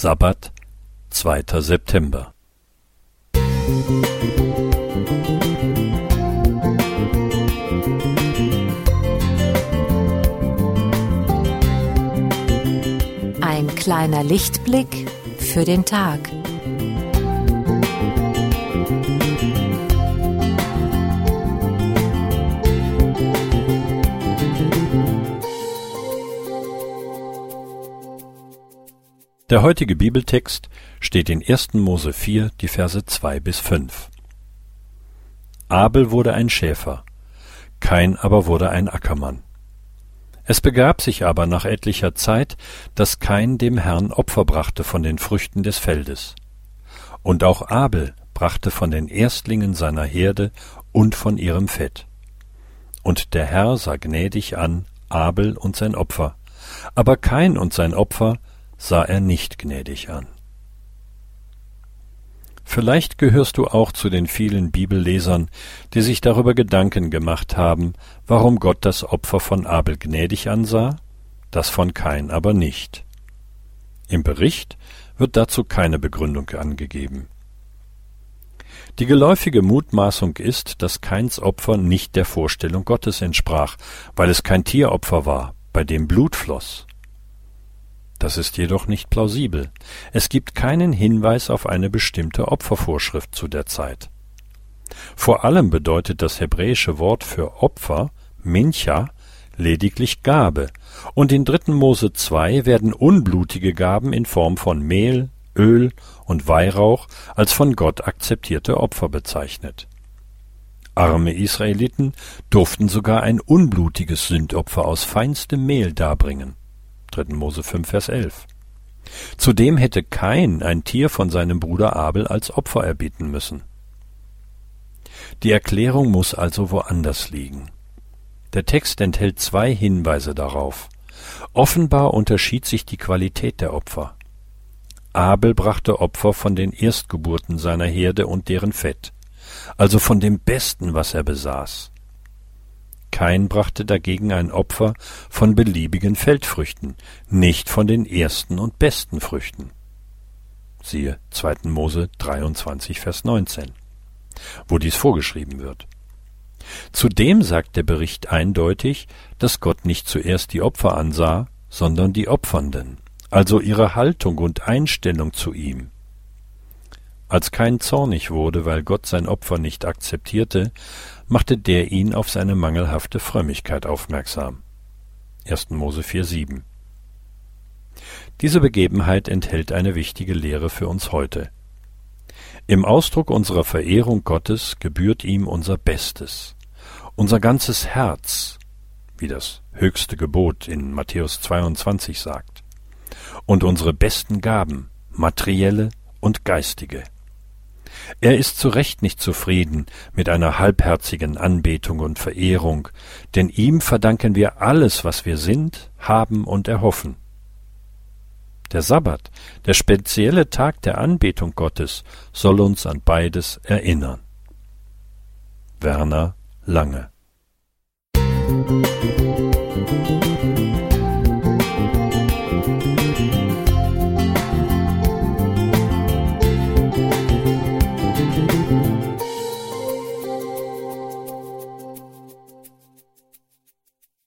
Sabbat, 2. September. Ein kleiner Lichtblick für den Tag. Der heutige Bibeltext steht in 1. Mose 4, die Verse 2 bis 5. Abel wurde ein Schäfer, Kain aber wurde ein Ackermann. Es begab sich aber nach etlicher Zeit, dass Kain dem Herrn Opfer brachte von den Früchten des Feldes. Und auch Abel brachte von den Erstlingen seiner Herde und von ihrem Fett. Und der Herr sah gnädig an Abel und sein Opfer, aber Kain und sein Opfer sah er nicht gnädig an. Vielleicht gehörst du auch zu den vielen Bibellesern, die sich darüber Gedanken gemacht haben, warum Gott das Opfer von Abel gnädig ansah, das von Kain aber nicht. Im Bericht wird dazu keine Begründung angegeben. Die geläufige Mutmaßung ist, dass Kains Opfer nicht der Vorstellung Gottes entsprach, weil es kein Tieropfer war, bei dem Blut floss. Das ist jedoch nicht plausibel. Es gibt keinen Hinweis auf eine bestimmte Opfervorschrift zu der Zeit. Vor allem bedeutet das hebräische Wort für Opfer, Mincha, lediglich Gabe, und in 3. Mose 2 werden unblutige Gaben in Form von Mehl, Öl und Weihrauch als von Gott akzeptierte Opfer bezeichnet. Arme Israeliten durften sogar ein unblutiges Sündopfer aus feinstem Mehl darbringen. 3. Mose 5, Vers 11. Zudem hätte Kain ein Tier von seinem Bruder Abel als Opfer erbieten müssen. Die Erklärung muss also woanders liegen. Der Text enthält zwei Hinweise darauf. Offenbar unterschied sich die Qualität der Opfer. Abel brachte Opfer von den Erstgeburten seiner Herde und deren Fett, also von dem Besten, was er besaß. Kain brachte dagegen ein Opfer von beliebigen Feldfrüchten, nicht von den ersten und besten Früchten. Siehe 2. Mose 23, Vers 19, wo dies vorgeschrieben wird. Zudem sagt der Bericht eindeutig, dass Gott nicht zuerst die Opfer ansah, sondern die Opfernden, also ihre Haltung und Einstellung zu ihm. Als Kain zornig wurde, weil Gott sein Opfer nicht akzeptierte, machte der ihn auf seine mangelhafte Frömmigkeit aufmerksam. 1. Mose 4,7 Diese Begebenheit enthält eine wichtige Lehre für uns heute. Im Ausdruck unserer Verehrung Gottes gebührt ihm unser Bestes, unser ganzes Herz, wie das höchste Gebot in Matthäus 22 sagt, und unsere besten Gaben, materielle und geistige. Er ist zu Recht nicht zufrieden mit einer halbherzigen Anbetung und Verehrung, denn ihm verdanken wir alles, was wir sind, haben und erhoffen. Der Sabbat, der spezielle Tag der Anbetung Gottes, soll uns an beides erinnern. Werner Lange Musik